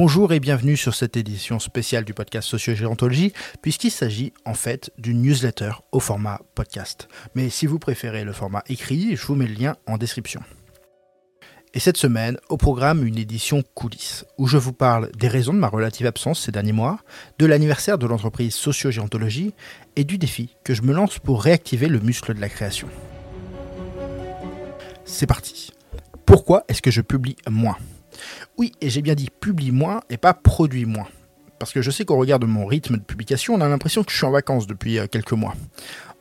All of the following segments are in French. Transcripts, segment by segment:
Bonjour et bienvenue sur cette édition spéciale du podcast Sociogérontologie, puisqu'il s'agit en fait d'une newsletter au format podcast. Mais si vous préférez le format écrit, je vous mets le lien en description. Et cette semaine, au programme, une édition coulisses, où je vous parle des raisons de ma relative absence ces derniers mois, de l'anniversaire de l'entreprise Sociogérontologie et du défi que je me lance pour réactiver le muscle de la création. C'est parti. Pourquoi est-ce que je publie moins? Oui, et j'ai bien dit publie moins et pas produit moins. Parce que je sais qu'au regard de mon rythme de publication, on a l'impression que je suis en vacances depuis euh, quelques mois.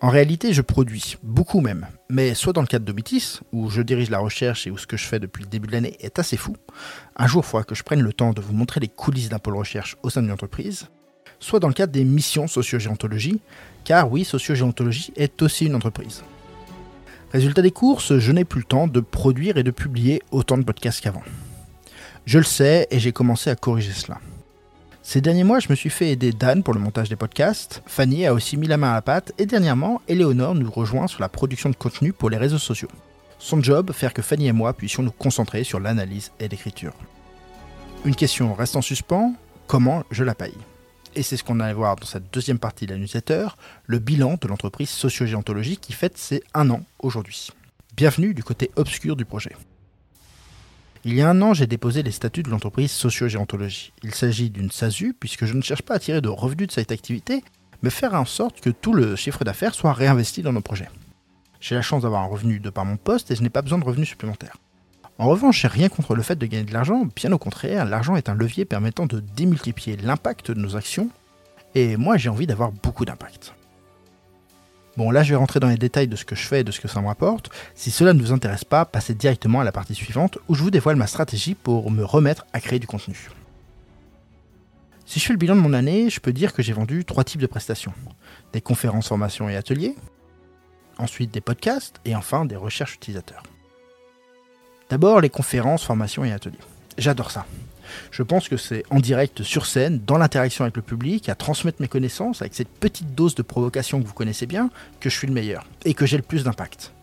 En réalité, je produis, beaucoup même, mais soit dans le cadre d'Omitis, où je dirige la recherche et où ce que je fais depuis le début de l'année est assez fou. Un jour, il que je prenne le temps de vous montrer les coulisses d'un pôle recherche au sein d'une entreprise, soit dans le cadre des missions sociogéontologie, car oui, sociogéontologie est aussi une entreprise. Résultat des courses, je n'ai plus le temps de produire et de publier autant de podcasts qu'avant. Je le sais et j'ai commencé à corriger cela. Ces derniers mois, je me suis fait aider Dan pour le montage des podcasts. Fanny a aussi mis la main à la pâte et dernièrement, Eleonore nous rejoint sur la production de contenu pour les réseaux sociaux. Son job, faire que Fanny et moi puissions nous concentrer sur l'analyse et l'écriture. Une question reste en suspens, comment je la paye? Et c'est ce qu'on allait voir dans cette deuxième partie de la newsletter, le bilan de l'entreprise Sociogéontologie qui fête ses un an aujourd'hui. Bienvenue du côté obscur du projet. Il y a un an, j'ai déposé les statuts de l'entreprise Sociogéontologie. Il s'agit d'une SASU, puisque je ne cherche pas à tirer de revenus de cette activité, mais faire en sorte que tout le chiffre d'affaires soit réinvesti dans nos projets. J'ai la chance d'avoir un revenu de par mon poste et je n'ai pas besoin de revenus supplémentaires. En revanche, j'ai rien contre le fait de gagner de l'argent, bien au contraire, l'argent est un levier permettant de démultiplier l'impact de nos actions, et moi j'ai envie d'avoir beaucoup d'impact. Bon, là, je vais rentrer dans les détails de ce que je fais et de ce que ça me rapporte. Si cela ne vous intéresse pas, passez directement à la partie suivante où je vous dévoile ma stratégie pour me remettre à créer du contenu. Si je fais le bilan de mon année, je peux dire que j'ai vendu trois types de prestations. Des conférences, formations et ateliers, ensuite des podcasts et enfin des recherches utilisateurs. D'abord les conférences, formations et ateliers. J'adore ça. Je pense que c'est en direct sur scène, dans l'interaction avec le public, à transmettre mes connaissances avec cette petite dose de provocation que vous connaissez bien, que je suis le meilleur et que j'ai le plus d'impact.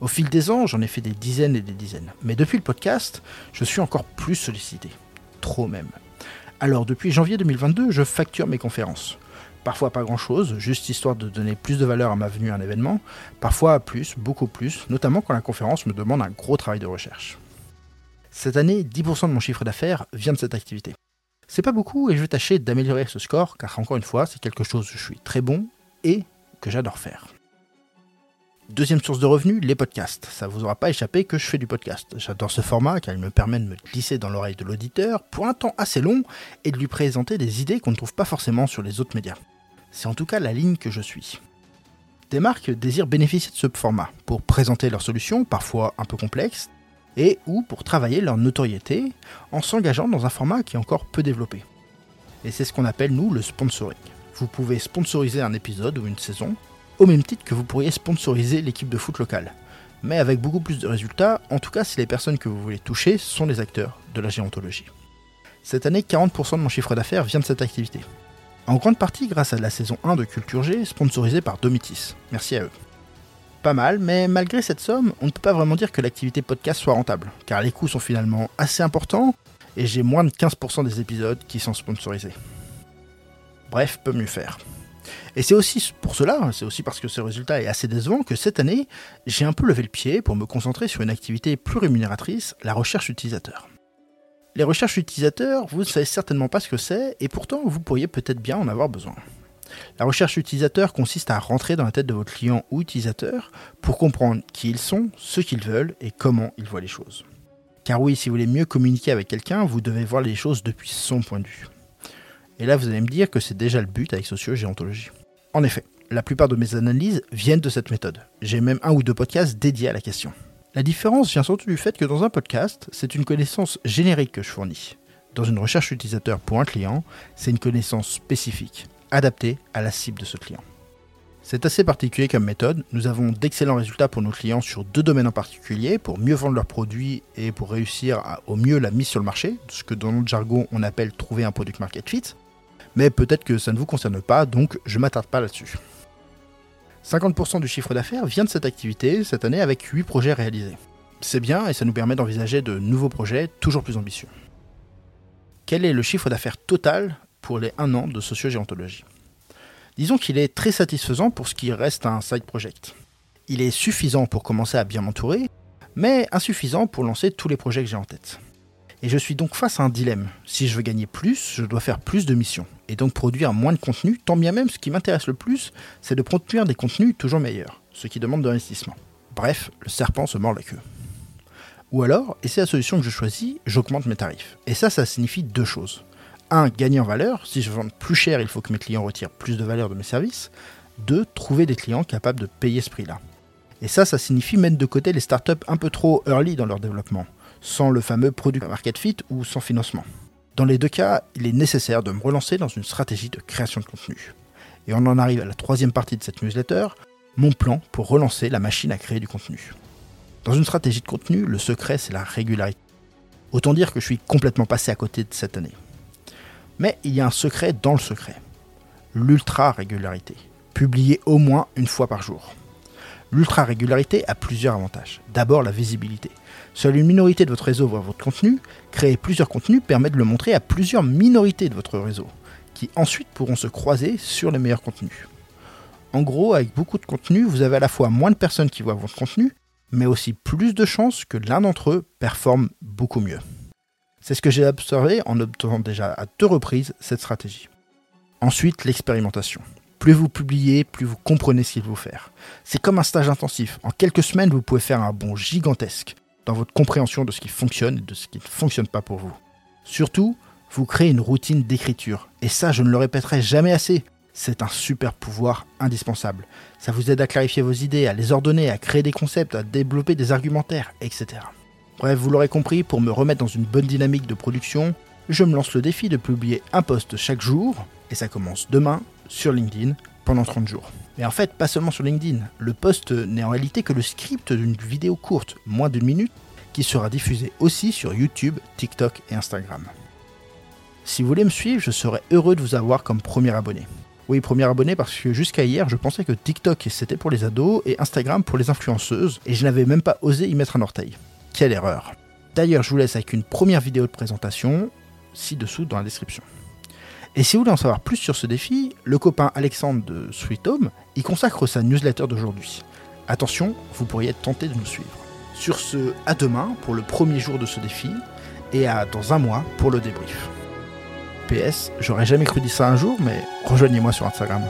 Au fil des ans, j'en ai fait des dizaines et des dizaines. Mais depuis le podcast, je suis encore plus sollicité. Trop même. Alors depuis janvier 2022, je facture mes conférences. Parfois pas grand chose, juste histoire de donner plus de valeur à ma venue à un événement. Parfois plus, beaucoup plus, notamment quand la conférence me demande un gros travail de recherche. Cette année, 10% de mon chiffre d'affaires vient de cette activité. C'est pas beaucoup et je vais tâcher d'améliorer ce score car encore une fois, c'est quelque chose où je suis très bon et que j'adore faire. Deuxième source de revenus, les podcasts. Ça vous aura pas échappé que je fais du podcast. J'adore ce format car il me permet de me glisser dans l'oreille de l'auditeur pour un temps assez long et de lui présenter des idées qu'on ne trouve pas forcément sur les autres médias. C'est en tout cas la ligne que je suis. Des marques désirent bénéficier de ce format pour présenter leurs solutions, parfois un peu complexes, et ou pour travailler leur notoriété en s'engageant dans un format qui est encore peu développé. Et c'est ce qu'on appelle nous le sponsoring. Vous pouvez sponsoriser un épisode ou une saison, au même titre que vous pourriez sponsoriser l'équipe de foot locale, mais avec beaucoup plus de résultats, en tout cas si les personnes que vous voulez toucher sont les acteurs de la géontologie. Cette année, 40% de mon chiffre d'affaires vient de cette activité. En grande partie grâce à la saison 1 de Culture G, sponsorisée par Domitis. Merci à eux pas mal, mais malgré cette somme, on ne peut pas vraiment dire que l'activité podcast soit rentable, car les coûts sont finalement assez importants, et j'ai moins de 15% des épisodes qui sont sponsorisés. Bref, peut mieux faire. Et c'est aussi pour cela, c'est aussi parce que ce résultat est assez décevant que cette année, j'ai un peu levé le pied pour me concentrer sur une activité plus rémunératrice, la recherche utilisateur. Les recherches utilisateurs, vous ne savez certainement pas ce que c'est, et pourtant vous pourriez peut-être bien en avoir besoin. La recherche utilisateur consiste à rentrer dans la tête de votre client ou utilisateur pour comprendre qui ils sont, ce qu'ils veulent et comment ils voient les choses. Car oui, si vous voulez mieux communiquer avec quelqu'un, vous devez voir les choses depuis son point de vue. Et là, vous allez me dire que c'est déjà le but avec sociogéontologie. En effet, la plupart de mes analyses viennent de cette méthode. J'ai même un ou deux podcasts dédiés à la question. La différence vient surtout du fait que dans un podcast, c'est une connaissance générique que je fournis. Dans une recherche utilisateur pour un client, c'est une connaissance spécifique adapté à la cible de ce client. C'est assez particulier comme méthode. Nous avons d'excellents résultats pour nos clients sur deux domaines en particulier, pour mieux vendre leurs produits et pour réussir au mieux la mise sur le marché, ce que dans notre jargon on appelle trouver un product market fit. Mais peut-être que ça ne vous concerne pas, donc je m'attarde pas là-dessus. 50% du chiffre d'affaires vient de cette activité cette année avec 8 projets réalisés. C'est bien et ça nous permet d'envisager de nouveaux projets toujours plus ambitieux. quel est le chiffre d'affaires total pour les 1 an de sociogéontologie Disons qu'il est très satisfaisant pour ce qui reste un side project. Il est suffisant pour commencer à bien m'entourer, mais insuffisant pour lancer tous les projets que j'ai en tête. Et je suis donc face à un dilemme. Si je veux gagner plus, je dois faire plus de missions, et donc produire moins de contenu, tant bien même ce qui m'intéresse le plus, c'est de produire des contenus toujours meilleurs, ce qui demande de l'investissement. Bref, le serpent se mord la queue. Ou alors, et c'est la solution que je choisis, j'augmente mes tarifs. Et ça, ça signifie deux choses. Un, gagner en valeur. Si je vends plus cher, il faut que mes clients retirent plus de valeur de mes services. Deux, trouver des clients capables de payer ce prix-là. Et ça, ça signifie mettre de côté les startups un peu trop early dans leur développement, sans le fameux product market fit ou sans financement. Dans les deux cas, il est nécessaire de me relancer dans une stratégie de création de contenu. Et on en arrive à la troisième partie de cette newsletter, mon plan pour relancer la machine à créer du contenu. Dans une stratégie de contenu, le secret c'est la régularité. Autant dire que je suis complètement passé à côté de cette année. Mais il y a un secret dans le secret. L'ultra régularité. Publier au moins une fois par jour. L'ultra-régularité a plusieurs avantages. D'abord, la visibilité. Seule une minorité de votre réseau voit votre contenu. Créer plusieurs contenus permet de le montrer à plusieurs minorités de votre réseau, qui ensuite pourront se croiser sur les meilleurs contenus. En gros, avec beaucoup de contenu, vous avez à la fois moins de personnes qui voient votre contenu, mais aussi plus de chances que l'un d'entre eux performe beaucoup mieux. C'est ce que j'ai observé en obtenant déjà à deux reprises cette stratégie. Ensuite, l'expérimentation. Plus vous publiez, plus vous comprenez ce qu'il faut faire. C'est comme un stage intensif. En quelques semaines, vous pouvez faire un bond gigantesque dans votre compréhension de ce qui fonctionne et de ce qui ne fonctionne pas pour vous. Surtout, vous créez une routine d'écriture. Et ça, je ne le répéterai jamais assez. C'est un super pouvoir indispensable. Ça vous aide à clarifier vos idées, à les ordonner, à créer des concepts, à développer des argumentaires, etc. Bref, vous l'aurez compris, pour me remettre dans une bonne dynamique de production, je me lance le défi de publier un post chaque jour, et ça commence demain, sur LinkedIn pendant 30 jours. Mais en fait, pas seulement sur LinkedIn. Le post n'est en réalité que le script d'une vidéo courte, moins d'une minute, qui sera diffusée aussi sur YouTube, TikTok et Instagram. Si vous voulez me suivre, je serais heureux de vous avoir comme premier abonné. Oui, premier abonné parce que jusqu'à hier, je pensais que TikTok c'était pour les ados et Instagram pour les influenceuses, et je n'avais même pas osé y mettre un orteil. Quelle erreur. D'ailleurs, je vous laisse avec une première vidéo de présentation, ci-dessous dans la description. Et si vous voulez en savoir plus sur ce défi, le copain Alexandre de Sweet Home y consacre sa newsletter d'aujourd'hui. Attention, vous pourriez être tenté de nous suivre. Sur ce, à demain pour le premier jour de ce défi, et à dans un mois pour le débrief. PS, j'aurais jamais cru dire ça un jour, mais rejoignez-moi sur Instagram.